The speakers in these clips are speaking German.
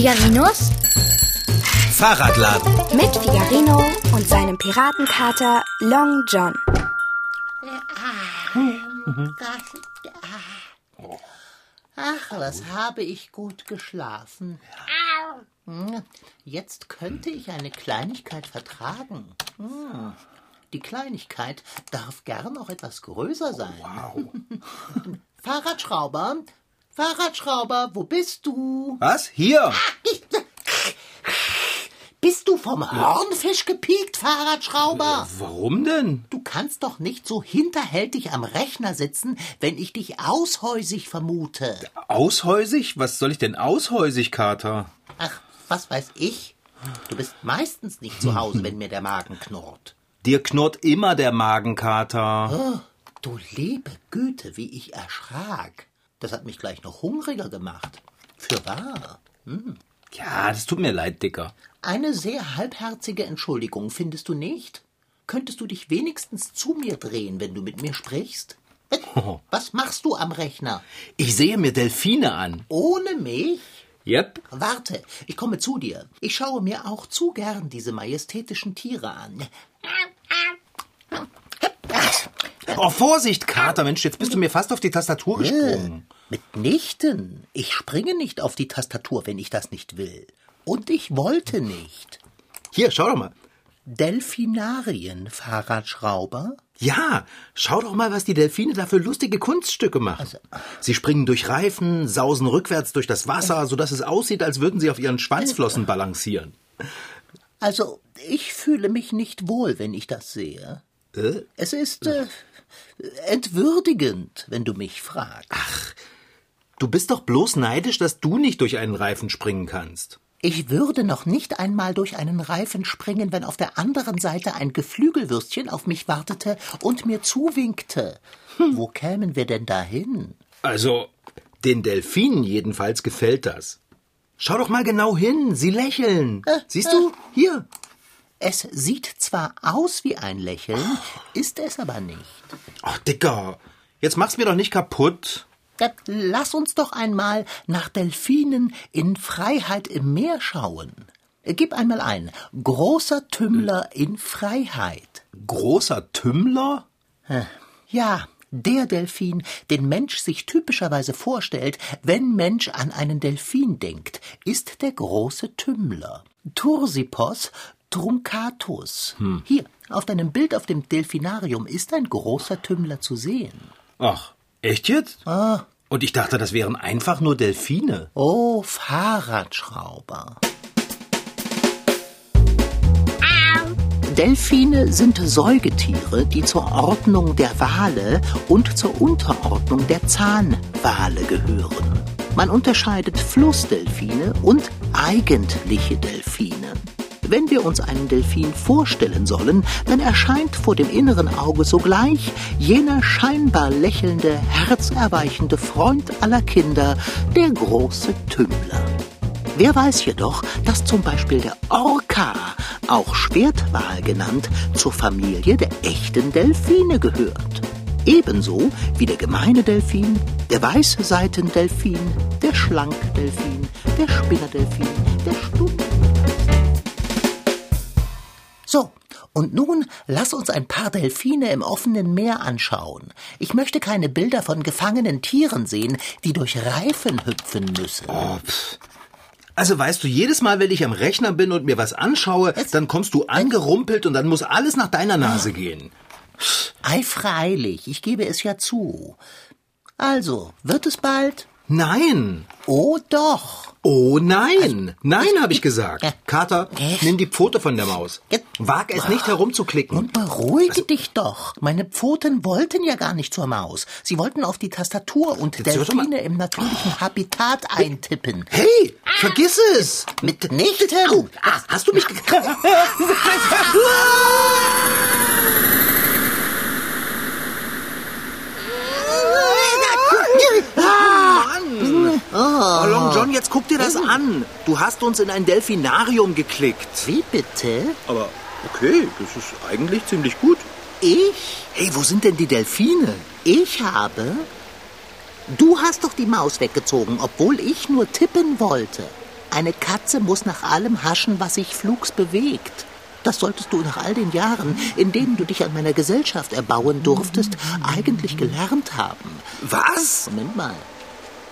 Figarinos Fahrradladen. mit Figarino und seinem Piratenkater Long John. Ach, was habe ich gut geschlafen. Hm, Jetzt könnte ich eine Kleinigkeit vertragen. Hm, Die Kleinigkeit darf gern auch etwas größer sein. Fahrradschrauber, Fahrradschrauber, wo bist du? Was? Hier? Bist du vom Hornfisch gepiekt, Fahrradschrauber? Warum denn? Du kannst doch nicht so hinterhältig am Rechner sitzen, wenn ich dich aushäusig vermute. Aushäusig? Was soll ich denn aushäusig, Kater? Ach, was weiß ich? Du bist meistens nicht zu Hause, wenn mir der Magen knurrt. Dir knurrt immer der Magenkater. Oh, du liebe Güte, wie ich erschrak. Das hat mich gleich noch hungriger gemacht. Für wahr. Ja, das tut mir leid, Dicker. Eine sehr halbherzige Entschuldigung, findest du nicht? Könntest du dich wenigstens zu mir drehen, wenn du mit mir sprichst? Was machst du am Rechner? Ich sehe mir Delfine an. Ohne mich? Yep. Warte, ich komme zu dir. Ich schaue mir auch zu gern diese majestätischen Tiere an. Oh, Vorsicht, Kater, Mensch, jetzt bist du mir fast auf die Tastatur gesprungen. Mitnichten. Ich springe nicht auf die Tastatur, wenn ich das nicht will. Und ich wollte nicht. Hier, schau doch mal. Delfinarien, Fahrradschrauber? Ja, schau doch mal, was die Delfine da für lustige Kunststücke machen. Sie springen durch Reifen, sausen rückwärts durch das Wasser, sodass es aussieht, als würden sie auf ihren Schwanzflossen balancieren. Also, ich fühle mich nicht wohl, wenn ich das sehe. Äh? Es ist äh, entwürdigend, wenn du mich fragst. Du bist doch bloß neidisch, dass du nicht durch einen Reifen springen kannst. Ich würde noch nicht einmal durch einen Reifen springen, wenn auf der anderen Seite ein Geflügelwürstchen auf mich wartete und mir zuwinkte. Wo kämen wir denn dahin? Also, den Delfinen jedenfalls gefällt das. Schau doch mal genau hin, sie lächeln. Siehst du? Hier. Es sieht zwar aus wie ein Lächeln, ist es aber nicht. Ach, Dicker, jetzt mach's mir doch nicht kaputt. Ja, Lass uns doch einmal nach Delfinen in Freiheit im Meer schauen. Gib einmal ein. Großer Tümmler in Freiheit. Großer Tümmler? Ja, der Delfin, den Mensch sich typischerweise vorstellt, wenn Mensch an einen Delfin denkt, ist der große Tümmler. Tursipos truncatus. Hier, auf deinem Bild auf dem Delfinarium ist ein großer Tümmler zu sehen. Ach, echt jetzt? Ah, Und ich dachte, das wären einfach nur Delfine. oh, Fahrradschrauber. Delfine sind Säugetiere, die zur Ordnung der Wale und zur Unterordnung der Zahnwale gehören. Man unterscheidet Flussdelfine und eigentliche Delfine. Wenn wir uns einen Delfin vorstellen sollen, dann erscheint vor dem inneren Auge sogleich jener scheinbar lächelnde, herzerweichende Freund aller Kinder, der große Tümmler. Wer weiß jedoch, dass zum Beispiel der Orca, auch Schwertwal genannt, zur Familie der echten Delfine gehört. Ebenso wie der gemeine Delfin, der weiße Seitendelfin, der Schlankdelfin, der Spinnerdelfin, der Stumm. So, und nun lass uns ein paar Delfine im offenen Meer anschauen. Ich möchte keine Bilder von gefangenen Tieren sehen, die durch Reifen hüpfen müssen. Also weißt du, jedes Mal, wenn ich am Rechner bin und mir was anschaue, dann kommst du angerumpelt und dann muss alles nach deiner Nase gehen. Ei, freilich, ich gebe es ja zu. Also, wird es bald? Nein. Oh doch. Oh nein. Nein, habe ich gesagt. Kater, nimm die Pfote von der Maus. Wag es nicht herumzuklicken. Nun beruhige dich doch. Meine Pfoten wollten ja gar nicht zur Maus. Sie wollten auf die Tastatur und Delfine im natürlichen Habitat eintippen. Hey, vergiss es. Mitnichten. Ach, hast du mich... Mann! Oh, Long John, jetzt guck dir das an. Du hast uns in ein Delfinarium geklickt. Wie bitte? Aber okay, das ist eigentlich ziemlich gut. Ich? Hey, wo sind denn die Delfine? Ich habe? Du hast doch die Maus weggezogen, obwohl ich nur tippen wollte. Eine Katze muss nach allem haschen, was sich flugs bewegt. Das solltest du nach all den Jahren, in denen du dich an meiner Gesellschaft erbauen durftest, eigentlich gelernt haben. Was? Moment mal.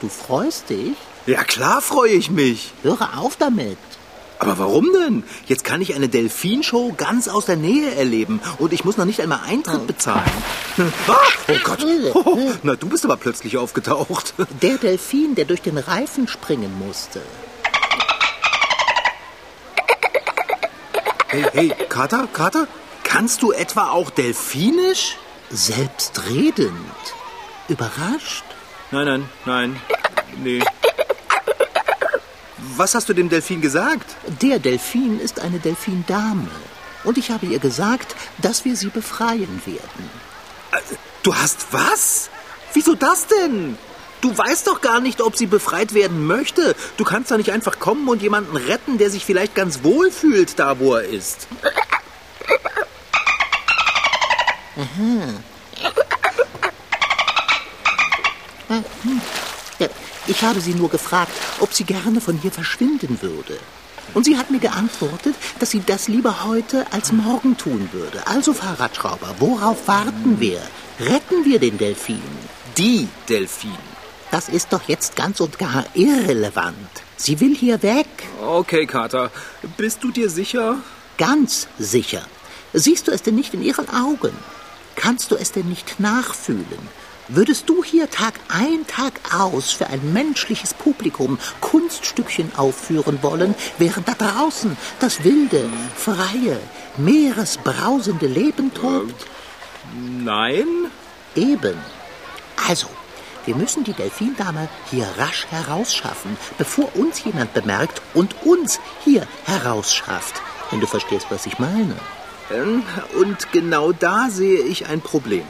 Du freust dich? Ja, klar freue ich mich. Höre auf damit. Aber warum denn? Jetzt kann ich eine Delfinshow ganz aus der Nähe erleben und ich muss noch nicht einmal Eintritt bezahlen. Ah, oh Gott. Oh, na, du bist aber plötzlich aufgetaucht. Der Delfin, der durch den Reifen springen musste. Hey, hey, Kater, Kater, kannst du etwa auch Delfinisch? Selbstredend. Überrascht? Nein, nein, nein. Nee. Was hast du dem Delfin gesagt? Der Delfin ist eine Delfindame. Und ich habe ihr gesagt, dass wir sie befreien werden. Du hast was? Wieso das denn? Du weißt doch gar nicht, ob sie befreit werden möchte. Du kannst doch nicht einfach kommen und jemanden retten, der sich vielleicht ganz wohl fühlt, da wo er ist. Aha. Ja, ich habe sie nur gefragt, ob sie gerne von hier verschwinden würde. Und sie hat mir geantwortet, dass sie das lieber heute als morgen tun würde. Also, Fahrradschrauber, worauf warten wir? Retten wir den Delfin. Die Delfin. Das ist doch jetzt ganz und gar irrelevant. Sie will hier weg. Okay, Kater. Bist du dir sicher? Ganz sicher. Siehst du es denn nicht in ihren Augen? Kannst du es denn nicht nachfühlen? Würdest du hier Tag ein, Tag aus für ein menschliches Publikum Kunststückchen aufführen wollen, während da draußen das wilde, freie, meeresbrausende Leben tobt? Äh, nein. Eben. Also, wir müssen die Delfindame hier rasch herausschaffen, bevor uns jemand bemerkt und uns hier herausschafft. Wenn du verstehst, was ich meine. Ähm, und genau da sehe ich ein Problem.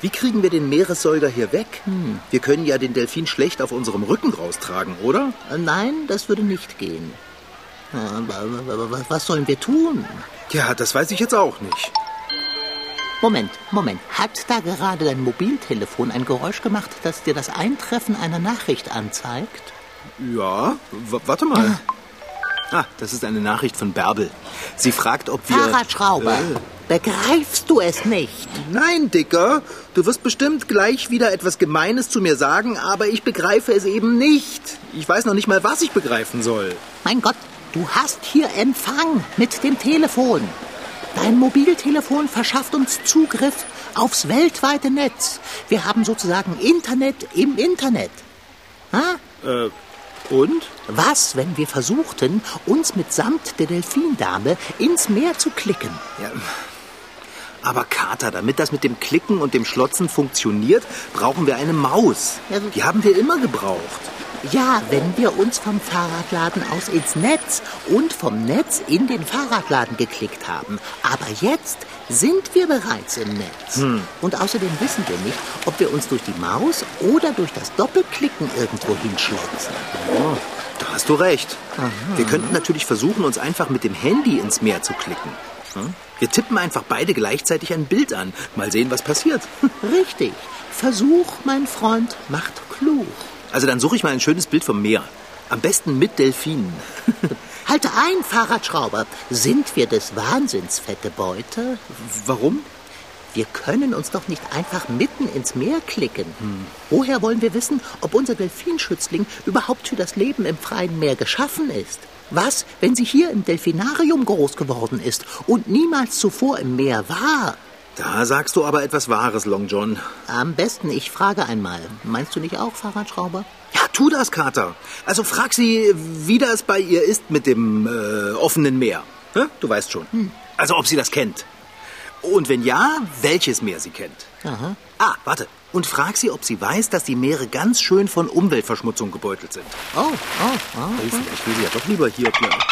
Wie kriegen wir den Meeressäuger hier weg? Hm. Wir können ja den Delfin schlecht auf unserem Rücken raustragen, oder? Äh, nein, das würde nicht gehen. Was sollen wir tun? Ja, das weiß ich jetzt auch nicht. Moment, Moment. Hat da gerade dein Mobiltelefon ein Geräusch gemacht, das dir das Eintreffen einer Nachricht anzeigt? Ja, warte mal. Ah, das ist eine Nachricht von Bärbel. Sie fragt, ob wir... Fahrradschrauber. Äh. Begreifst du es nicht? Nein, Dicker. Du wirst bestimmt gleich wieder etwas Gemeines zu mir sagen, aber ich begreife es eben nicht. Ich weiß noch nicht mal, was ich begreifen soll. Mein Gott, du hast hier Empfang mit dem Telefon. Dein Mobiltelefon verschafft uns Zugriff aufs weltweite Netz. Wir haben sozusagen Internet im Internet. Ha? Äh, und? Was, wenn wir versuchten, uns mitsamt der Delfindame ins Meer zu klicken? Ja, aber Kater, damit das mit dem Klicken und dem Schlotzen funktioniert, brauchen wir eine Maus. Die haben wir immer gebraucht. Ja, wenn wir uns vom Fahrradladen aus ins Netz und vom Netz in den Fahrradladen geklickt haben. Aber jetzt sind wir bereits im Netz. Hm. Und außerdem wissen wir nicht, ob wir uns durch die Maus oder durch das Doppelklicken irgendwo hinschlotzen. Oh, da hast du recht. Aha. Wir könnten natürlich versuchen, uns einfach mit dem Handy ins Meer zu klicken. Hm? Wir tippen einfach beide gleichzeitig ein Bild an. Mal sehen, was passiert. Richtig. Versuch, mein Freund, macht klug. Also dann suche ich mal ein schönes Bild vom Meer. Am besten mit Delfinen. Halte ein, Fahrradschrauber. Sind wir des Wahnsinns fette Beute? Warum? Wir können uns doch nicht einfach mitten ins Meer klicken. Hm. Woher wollen wir wissen, ob unser Delfinschützling überhaupt für das Leben im freien Meer geschaffen ist? Was, wenn sie hier im Delfinarium groß geworden ist und niemals zuvor im Meer war? Da sagst du aber etwas Wahres, Long John. Am besten, ich frage einmal. Meinst du nicht auch, Fahrradschrauber? Ja, tu das, Kater. Also frag sie, wie das bei ihr ist mit dem äh, offenen Meer. Du weißt schon. Hm. Also ob sie das kennt. Und wenn ja, welches Meer sie kennt. Aha. Ah, warte. Und frag sie, ob sie weiß, dass die Meere ganz schön von Umweltverschmutzung gebeutelt sind. Oh, oh, oh. oh vielleicht will sie ja doch lieber hier bleiben.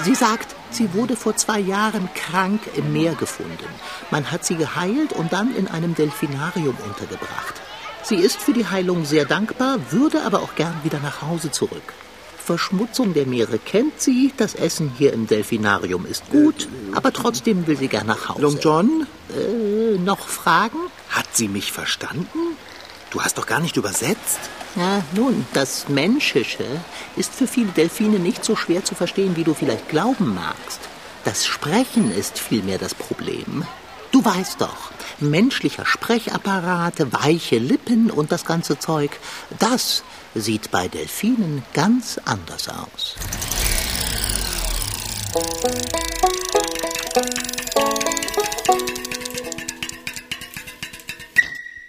Sie sagt, sie wurde vor zwei Jahren krank im Meer gefunden. Man hat sie geheilt und dann in einem Delfinarium untergebracht. Sie ist für die Heilung sehr dankbar, würde aber auch gern wieder nach Hause zurück. Verschmutzung der Meere kennt sie, das Essen hier im Delfinarium ist gut, aber trotzdem will sie gern nach Hause. Long John? Äh, noch Fragen? Hat sie mich verstanden? Du hast doch gar nicht übersetzt. Ja, nun, das Menschische ist für viele Delfine nicht so schwer zu verstehen, wie du vielleicht glauben magst. Das Sprechen ist vielmehr das Problem. Du weißt doch, menschlicher Sprechapparat, weiche Lippen und das ganze Zeug, das sieht bei Delfinen ganz anders aus.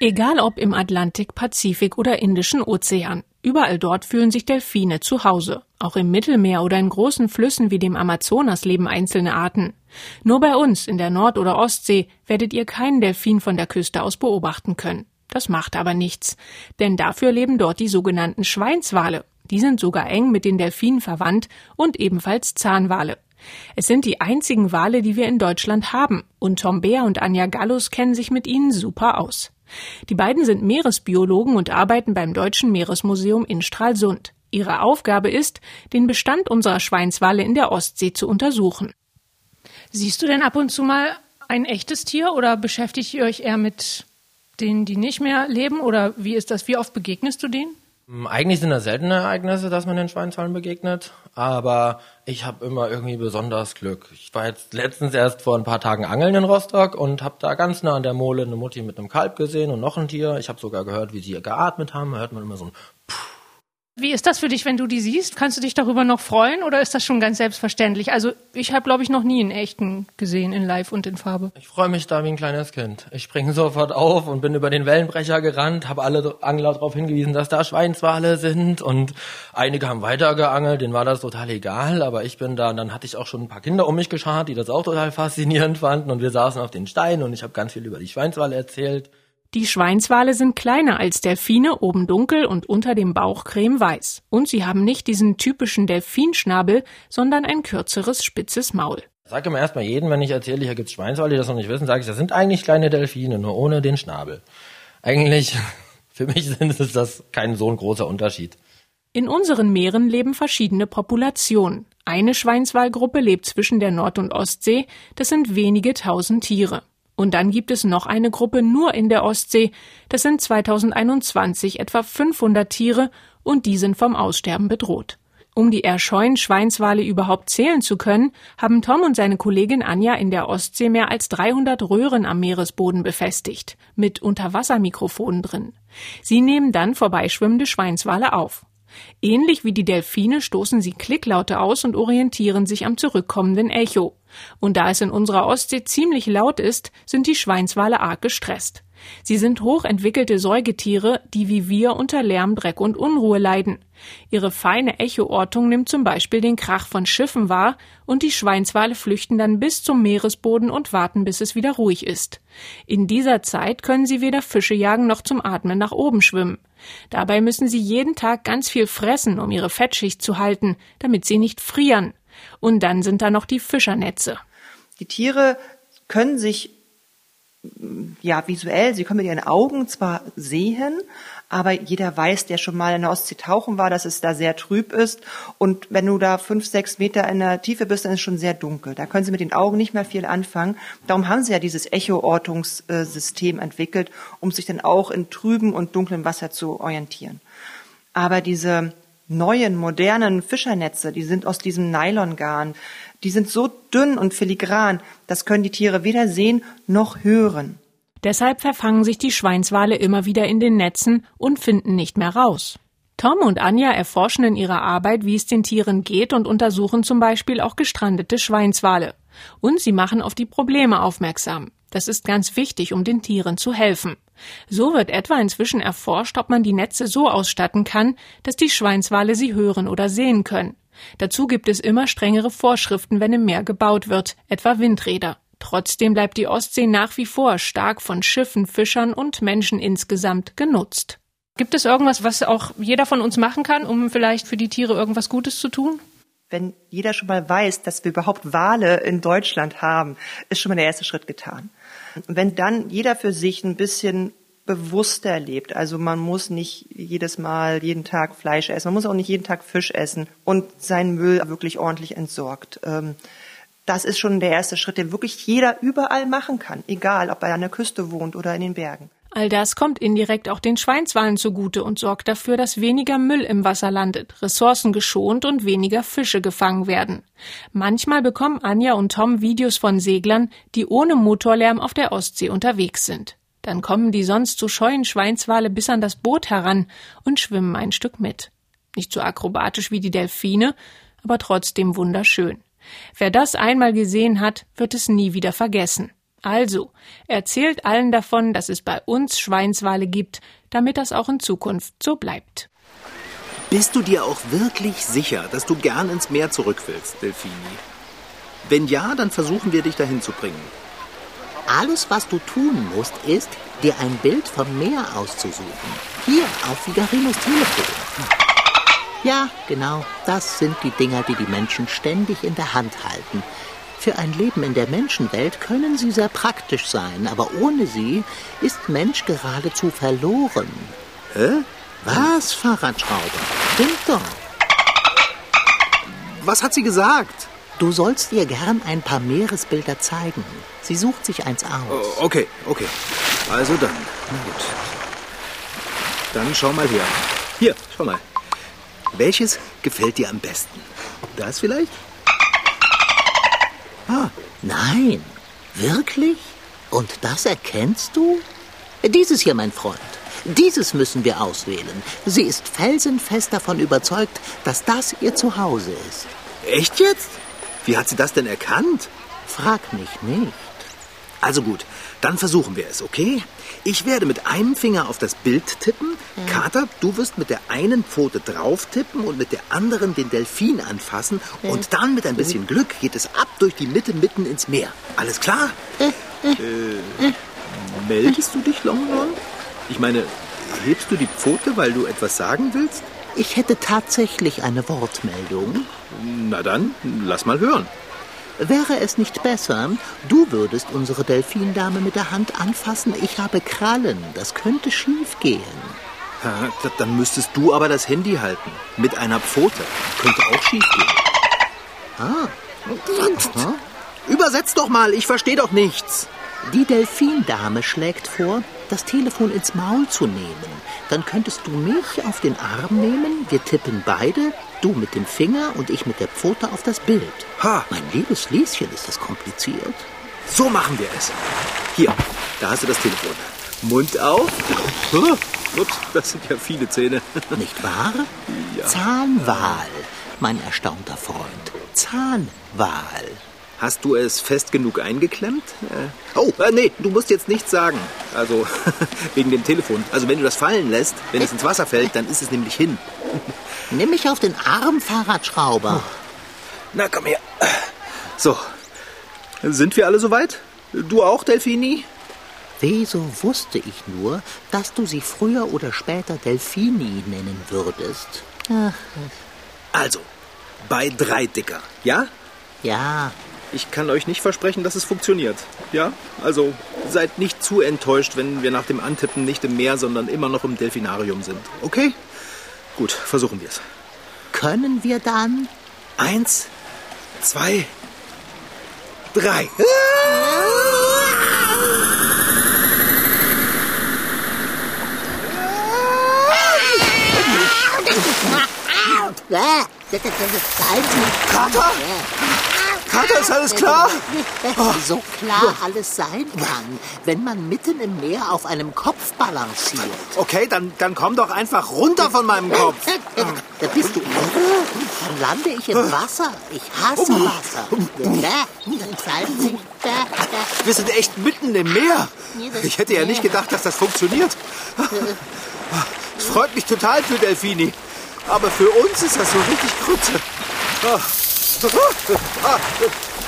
Egal ob im Atlantik, Pazifik oder Indischen Ozean, überall dort fühlen sich Delfine zu Hause. Auch im Mittelmeer oder in großen Flüssen wie dem Amazonas leben einzelne Arten. Nur bei uns in der Nord- oder Ostsee werdet ihr keinen Delfin von der Küste aus beobachten können. Das macht aber nichts, denn dafür leben dort die sogenannten Schweinswale. Die sind sogar eng mit den Delfinen verwandt und ebenfalls Zahnwale. Es sind die einzigen Wale, die wir in Deutschland haben, und Tom Beer und Anja Gallus kennen sich mit ihnen super aus. Die beiden sind Meeresbiologen und arbeiten beim Deutschen Meeresmuseum in Stralsund. Ihre Aufgabe ist, den Bestand unserer Schweinswale in der Ostsee zu untersuchen. Siehst du denn ab und zu mal ein echtes Tier oder beschäftigt ihr euch eher mit denen, die nicht mehr leben? Oder wie ist das? Wie oft begegnest du denen? Hm, eigentlich sind das seltene Ereignisse, dass man den Schweinswalen begegnet, aber ich habe immer irgendwie besonders Glück. Ich war jetzt letztens erst vor ein paar Tagen angeln in Rostock und habe da ganz nah an der Mole eine Mutti mit einem Kalb gesehen und noch ein Tier. Ich habe sogar gehört, wie sie geatmet haben. Da hört man immer so ein Puh wie ist das für dich, wenn du die siehst? Kannst du dich darüber noch freuen oder ist das schon ganz selbstverständlich? Also ich habe, glaube ich, noch nie einen echten gesehen in Live und in Farbe. Ich freue mich da wie ein kleines Kind. Ich springe sofort auf und bin über den Wellenbrecher gerannt, habe alle Angler darauf hingewiesen, dass da Schweinswale sind und einige haben weitergeangelt, denen war das total egal, aber ich bin da und dann hatte ich auch schon ein paar Kinder um mich geschart, die das auch total faszinierend fanden und wir saßen auf den Steinen und ich habe ganz viel über die Schweinswale erzählt. Die Schweinswale sind kleiner als Delfine, oben dunkel und unter dem Bauch cremeweiß. Und sie haben nicht diesen typischen Delfinschnabel, sondern ein kürzeres, spitzes Maul. Sag immer erstmal jeden, wenn ich erzähle, hier gibt's Schweinswale, die das noch nicht wissen, sage ich, das sind eigentlich kleine Delfine, nur ohne den Schnabel. Eigentlich, für mich sind es das kein so ein großer Unterschied. In unseren Meeren leben verschiedene Populationen. Eine Schweinswalgruppe lebt zwischen der Nord- und Ostsee, das sind wenige tausend Tiere. Und dann gibt es noch eine Gruppe nur in der Ostsee. Das sind 2021 etwa 500 Tiere und die sind vom Aussterben bedroht. Um die erscheuen Schweinswale überhaupt zählen zu können, haben Tom und seine Kollegin Anja in der Ostsee mehr als 300 Röhren am Meeresboden befestigt, mit Unterwassermikrofonen drin. Sie nehmen dann vorbeischwimmende Schweinswale auf. Ähnlich wie die Delfine stoßen sie Klicklaute aus und orientieren sich am zurückkommenden Echo. Und da es in unserer Ostsee ziemlich laut ist, sind die Schweinswale arg gestresst. Sie sind hochentwickelte Säugetiere, die wie wir unter Lärm, Dreck und Unruhe leiden. Ihre feine Echoortung nimmt zum Beispiel den Krach von Schiffen wahr und die Schweinswale flüchten dann bis zum Meeresboden und warten, bis es wieder ruhig ist. In dieser Zeit können sie weder Fische jagen noch zum Atmen nach oben schwimmen. Dabei müssen sie jeden Tag ganz viel fressen, um ihre Fettschicht zu halten, damit sie nicht frieren. Und dann sind da noch die Fischernetze. Die Tiere können sich ja visuell, sie können mit ihren Augen zwar sehen, aber jeder weiß, der schon mal in der Ostsee tauchen war, dass es da sehr trüb ist. Und wenn du da fünf, sechs Meter in der Tiefe bist, dann ist es schon sehr dunkel. Da können sie mit den Augen nicht mehr viel anfangen. Darum haben sie ja dieses Echo-Ortungssystem entwickelt, um sich dann auch in trüben und dunklem Wasser zu orientieren. Aber diese neuen, modernen Fischernetze, die sind aus diesem Nylongarn, die sind so dünn und filigran, das können die Tiere weder sehen noch hören. Deshalb verfangen sich die Schweinswale immer wieder in den Netzen und finden nicht mehr raus. Tom und Anja erforschen in ihrer Arbeit, wie es den Tieren geht und untersuchen zum Beispiel auch gestrandete Schweinswale. Und sie machen auf die Probleme aufmerksam. Das ist ganz wichtig, um den Tieren zu helfen. So wird etwa inzwischen erforscht, ob man die Netze so ausstatten kann, dass die Schweinswale sie hören oder sehen können. Dazu gibt es immer strengere Vorschriften, wenn im Meer gebaut wird, etwa Windräder. Trotzdem bleibt die Ostsee nach wie vor stark von Schiffen, Fischern und Menschen insgesamt genutzt. Gibt es irgendwas, was auch jeder von uns machen kann, um vielleicht für die Tiere irgendwas Gutes zu tun? Wenn jeder schon mal weiß, dass wir überhaupt Wale in Deutschland haben, ist schon mal der erste Schritt getan. Wenn dann jeder für sich ein bisschen bewusster lebt. Also man muss nicht jedes Mal jeden Tag Fleisch essen, man muss auch nicht jeden Tag Fisch essen und seinen Müll wirklich ordentlich entsorgt. Ähm, das ist schon der erste Schritt, den wirklich jeder überall machen kann, egal ob er an der Küste wohnt oder in den Bergen. All das kommt indirekt auch den Schweinswalen zugute und sorgt dafür, dass weniger Müll im Wasser landet, Ressourcen geschont und weniger Fische gefangen werden. Manchmal bekommen Anja und Tom Videos von Seglern, die ohne Motorlärm auf der Ostsee unterwegs sind. Dann kommen die sonst so scheuen Schweinswale bis an das Boot heran und schwimmen ein Stück mit. Nicht so akrobatisch wie die Delfine, aber trotzdem wunderschön. Wer das einmal gesehen hat, wird es nie wieder vergessen. Also, erzählt allen davon, dass es bei uns Schweinswale gibt, damit das auch in Zukunft so bleibt. Bist du dir auch wirklich sicher, dass du gern ins Meer zurück willst, Delfini? Wenn ja, dann versuchen wir dich dahin zu bringen. Alles, was du tun musst, ist, dir ein Bild vom Meer auszusuchen. Hier auf Figarinos Telefon. Ja, genau, das sind die Dinger, die die Menschen ständig in der Hand halten. Für ein Leben in der Menschenwelt können sie sehr praktisch sein, aber ohne sie ist Mensch geradezu verloren. Hä? Was, Fahrradschrauber? Stimmt doch. Was hat sie gesagt? Du sollst ihr gern ein paar Meeresbilder zeigen. Sie sucht sich eins aus. Oh, okay, okay. Also dann. Na gut. Dann schau mal her. Hier, schau mal. Welches gefällt dir am besten? Das vielleicht? Ah, nein. Wirklich? Und das erkennst du? Dieses hier, mein Freund. Dieses müssen wir auswählen. Sie ist felsenfest davon überzeugt, dass das ihr Zuhause ist. Echt jetzt? Wie hat sie das denn erkannt? Frag mich nicht. Also gut, dann versuchen wir es, okay? Ich werde mit einem Finger auf das Bild tippen. Kater, du wirst mit der einen Pfote drauf tippen und mit der anderen den Delfin anfassen. Und dann mit ein bisschen Glück geht es ab durch die Mitte mitten ins Meer. Alles klar? Äh, meldest du dich, Longhorn? Ich meine, hebst du die Pfote, weil du etwas sagen willst? Ich hätte tatsächlich eine Wortmeldung. Na dann, lass mal hören. Wäre es nicht besser, du würdest unsere Delfindame mit der Hand anfassen? Ich habe Krallen. Das könnte schief gehen. Ja, dann müsstest du aber das Handy halten. Mit einer Pfote. Könnte auch schief gehen. Ah, Hm? Übersetz doch mal, ich verstehe doch nichts. die Delfindame schlägt vor, das Telefon ins Maul zu nehmen. Dann könntest du mich auf den Arm nehmen, wir tippen beide, du mit dem Finger und ich mit der Pfote auf das Bild. Ha. Mein liebes Lieschen, ist das kompliziert? So machen wir es. Hier, da hast du das Telefon. Mund auf. Huh, Ups, das sind ja viele Zähne. Nicht wahr? Zahnwal, mein erstaunter Freund. Zahnwal. Hast du es fest genug eingeklemmt? Äh, oh, äh, nee, du musst jetzt nichts sagen. Also, wegen dem Telefon. Also, wenn du das fallen lässt, wenn es ins Wasser fällt, dann ist es nämlich hin. Nimm mich auf den Arm, Fahrradschrauber. Na, komm her. So. Sind wir alle soweit? Du auch, Delfini? Wieso wusste ich nur, dass du sie früher oder später Delfini nennen würdest? Ach, Also, bei drei Dicker. Ja? ja, Ich kann euch nicht versprechen, dass es funktioniert. Ja? Also, seid nicht zu enttäuscht, wenn wir nach dem Antippen nicht im Meer, sondern immer noch im Delfinarium sind. Okay? Gut, versuchen wir es. können wir dann? Eins, zwei, drei. Kater? Kater, ist alles klar? So klar alles sein kann, wenn man mitten im Meer auf einem Kopf balanciert. Okay, dann, dann komm doch einfach runter von meinem Kopf. Da bist du irre? Dann lande ich im Wasser. Ich hasse Wasser. Wir sind echt mitten im Meer. Ich hätte ja nicht gedacht, dass das funktioniert. Es freut mich total für Delfini. Aber für uns ist das so richtig Krütze. Ah.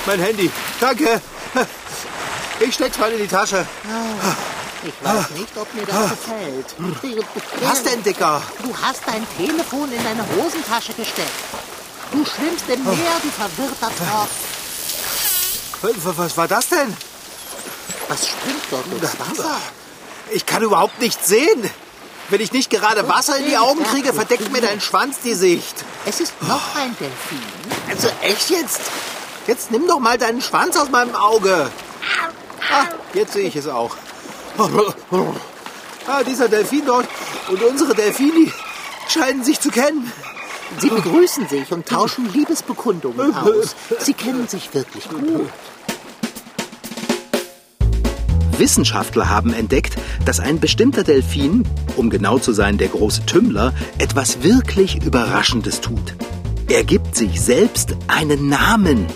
Mein Handy. Danke. Ich steck's mal in die Tasche. Ich weiß nicht, ob mir das gefällt. Was denn, Dicker? Du hast dein Telefon in deine Hosentasche gesteckt. Du schwimmst im Meer, du verwirrter Tropf. Was- war das denn? Was springt dort durchs Wasser? Ich kann überhaupt nichts sehen. Wenn ich nicht gerade Wasser in die Augen kriege, verdeckt mir dein Schwanz die Sicht. Es ist noch ein Delfin. Also echt jetzt? Jetzt nimm doch mal deinen Schwanz aus meinem Auge. Ah, jetzt sehe ich es auch. Ah, dieser Delfin dort und unsere Delfini scheinen sich zu kennen. Sie begrüßen sich und tauschen Liebesbekundungen aus. Sie kennen sich wirklich gut. Wissenschaftler haben entdeckt, dass ein bestimmter Delfin, um genau zu sein der große Tümmler, etwas wirklich Überraschendes tut. Er gibt sich selbst einen Namen.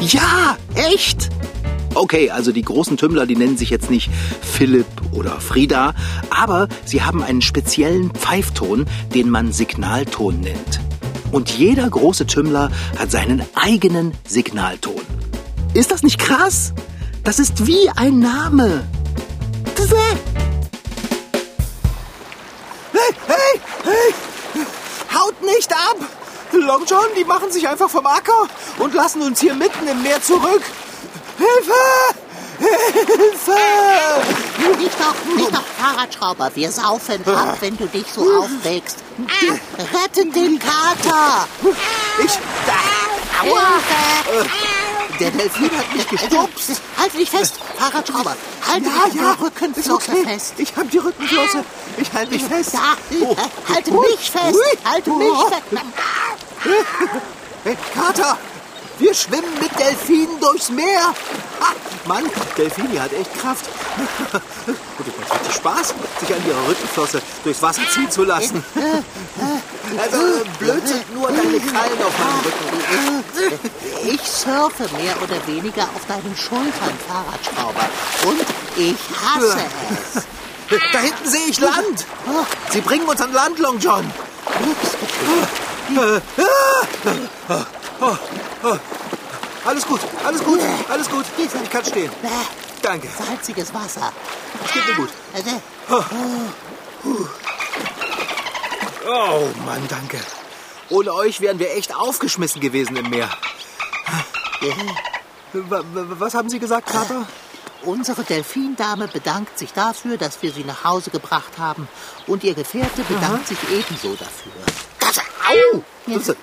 Ja, echt? Okay, also die großen Tümmler, die nennen sich jetzt nicht Philipp oder Frieda, aber sie haben einen speziellen Pfeifton, den man Signalton nennt. Und jeder große Tümmler hat seinen eigenen Signalton. Ist das nicht krass? Das ist wie ein Name. Hey, hey, hey! Haut nicht ab! Long John, die machen sich einfach vom Acker und lassen uns hier mitten im Meer zurück. Hilfe! Hilfe! Nicht doch, nicht doch, Fahrradschrauber. Wir saufen ab, wenn du dich so aufregst. Rettet den Kater! Ich. Hilfe! Der Delfin hat mich gestupst. Halt dich fest, Fahrradschrauber. Halt Ja, dich ja, Rückenflosse okay. fest. Ich hab die Rückenflosse. Ich halte mich fest. Da, Oh. halte Ui, mich fest, ui. halte mich Oh. fest. Hey, Kater, wir schwimmen mit Delfinen durchs Meer. Ah, Mann, Delfini hat echt Kraft. Und es macht Spaß, sich an ihrer Rückenflosse durchs Wasser ziehen zu lassen. Also, äh, blöd sind nur deine Krallen auf meinem Rücken. Ich surfe mehr oder weniger auf deinen Schultern, Fahrradschrauber. Und ich hasse es. Da hinten sehe ich Land. Sie bringen uns an Land, Long John. Alles gut, alles gut, alles gut. Ich kann stehen. Danke. Salziges Wasser. Geht mir gut. Also, Oh Mann, danke. Ohne euch wären wir echt aufgeschmissen gewesen im Meer. Wa- wa- Was haben Sie gesagt, Kater? Unsere Delfindame bedankt sich dafür, dass wir sie nach Hause gebracht haben. Und ihr Gefährte bedankt sich ebenso dafür. Das, au! Was,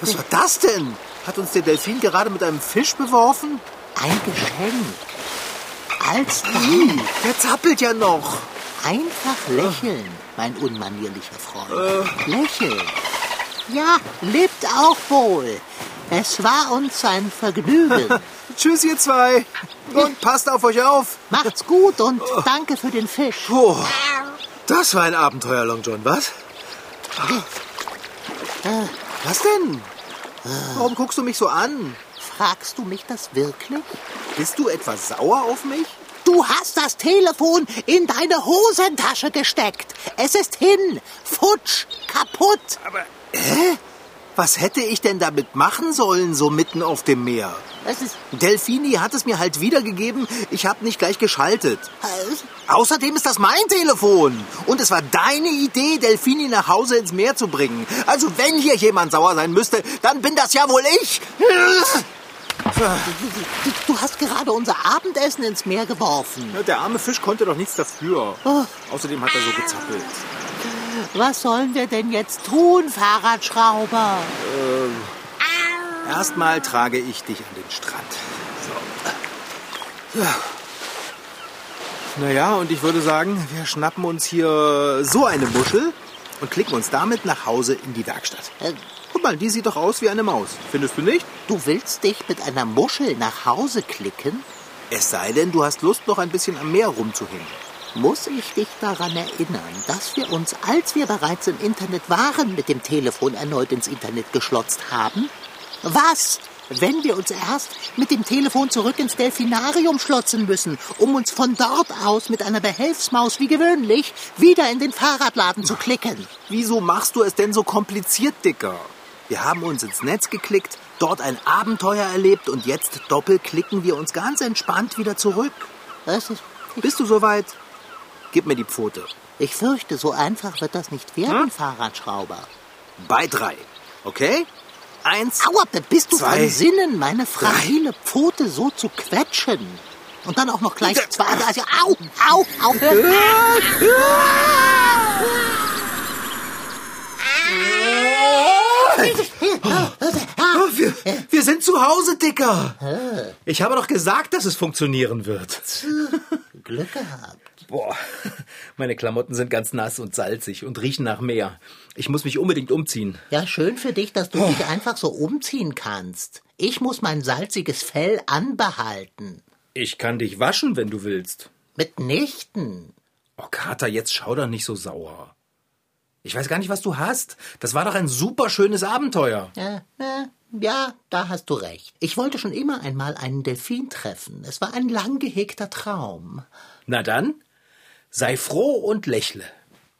was war das denn? Hat uns der Delfin gerade mit einem Fisch beworfen? Ein Geschenk. Als Dank. Der zappelt ja noch. Einfach lächeln, mein unmanierlicher Freund. Lächeln. Ja, lebt auch wohl. Es war uns ein Vergnügen. Tschüss, ihr zwei. Und passt auf euch auf. Macht's gut und danke für den Fisch. Puh, das war ein Abenteuer, Long John, was? Was denn? Warum guckst du mich so an? Fragst du mich das wirklich? Bist du etwa sauer auf mich? Du hast das Telefon in deine Hosentasche gesteckt. Es ist hin. Futsch. Kaputt. Was hätte ich denn damit machen sollen, so mitten auf dem Meer? Es ist. Delfini hat es mir halt wiedergegeben. Ich habe nicht gleich geschaltet. äh, Außerdem ist das mein Telefon. Und es war deine Idee, Delfini nach Hause ins Meer zu bringen. Also wenn hier jemand sauer sein müsste, dann bin das ja wohl ich. Du, du hast gerade unser Abendessen ins Meer geworfen. Der arme Fisch konnte doch nichts dafür. Außerdem hat er so gezappelt. Was sollen wir denn jetzt tun, Fahrradschrauber? Erstmal trage ich dich an den Strand. So. Ja. Naja, und ich würde sagen, wir schnappen uns hier so eine Muschel und klicken uns damit nach Hause in die Werkstatt. Äh, mal, die sieht doch aus wie eine Maus. Findest du nicht? Du willst dich mit einer Muschel nach Hause klicken? Es sei denn, du hast Lust, noch ein bisschen am Meer rumzuhängen. Muss ich dich daran erinnern, dass wir uns, als wir bereits im Internet waren, mit dem Telefon erneut ins Internet geschlotzt haben? Was, wenn wir uns erst mit dem Telefon zurück ins Delfinarium schlotzen müssen, um uns von dort aus mit einer Behelfsmaus wie gewöhnlich wieder in den Fahrradladen zu klicken? Wieso machst du es denn so kompliziert, Dicker? Wir haben uns ins Netz geklickt, dort ein Abenteuer erlebt und jetzt doppelklicken wir uns ganz entspannt wieder zurück. Ist, Bist du soweit? Gib mir die Pfote. ich fürchte, so einfach wird das nicht werden, Fahrradschrauber. Bei drei. Okay? Eins. Aua, bist du Zwei. von Sinnen, meine fragile Pfote so zu quetschen? Und dann auch noch gleich zwei. Also, au, au, aufhören. Oh, wir, wir sind zu Hause, Dicker. Ich habe doch gesagt, dass es funktionieren wird. Glück gehabt. Boah, meine Klamotten sind ganz nass und salzig und riechen nach Meer. Ich muss mich unbedingt umziehen. Ja, schön für dich, dass du dich einfach so umziehen kannst. Ich muss mein salziges Fell anbehalten. Ich kann dich waschen, wenn du willst. Mitnichten. Oh, Kater, jetzt schau doch nicht so sauer. Ich weiß gar nicht, was du hast. Das war doch ein super schönes Abenteuer. Ja, ja, ja, da hast du recht. Ich wollte schon immer einmal einen Delfin treffen. Es war ein lang gehegter Traum. Na dann, sei froh und lächle.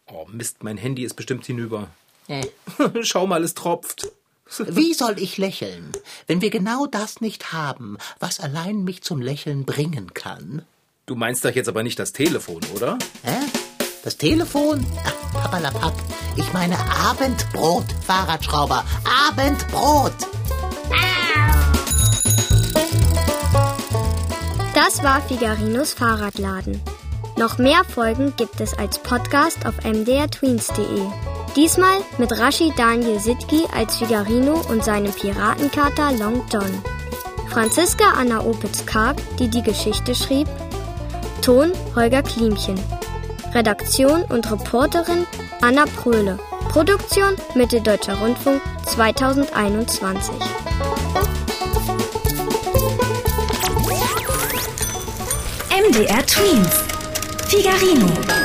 Oh Mist, mein Handy ist bestimmt hinüber. Äh. Schau mal, es tropft. Wie soll ich lächeln, wenn wir genau das nicht haben, was allein mich zum Lächeln bringen kann? Du meinst doch jetzt aber nicht das Telefon, oder? Hä? Das Telefon? Ach, papalapap. Ich meine Abendbrot, Fahrradschrauber. Abendbrot. Das war Figarinos Fahrradladen. Noch mehr Folgen gibt es als Podcast auf mdrtweens.de. Diesmal mit Rashid Daniel Sitki als Figarino und seinem Piratenkater Long John. Franziska Anna Opitz-Karg, die die Geschichte schrieb. Ton Holger Klimchen. Redaktion und Reporterin Anna Pröhle. Produktion Mitteldeutscher Rundfunk 2021. MDR Twins. Figarino.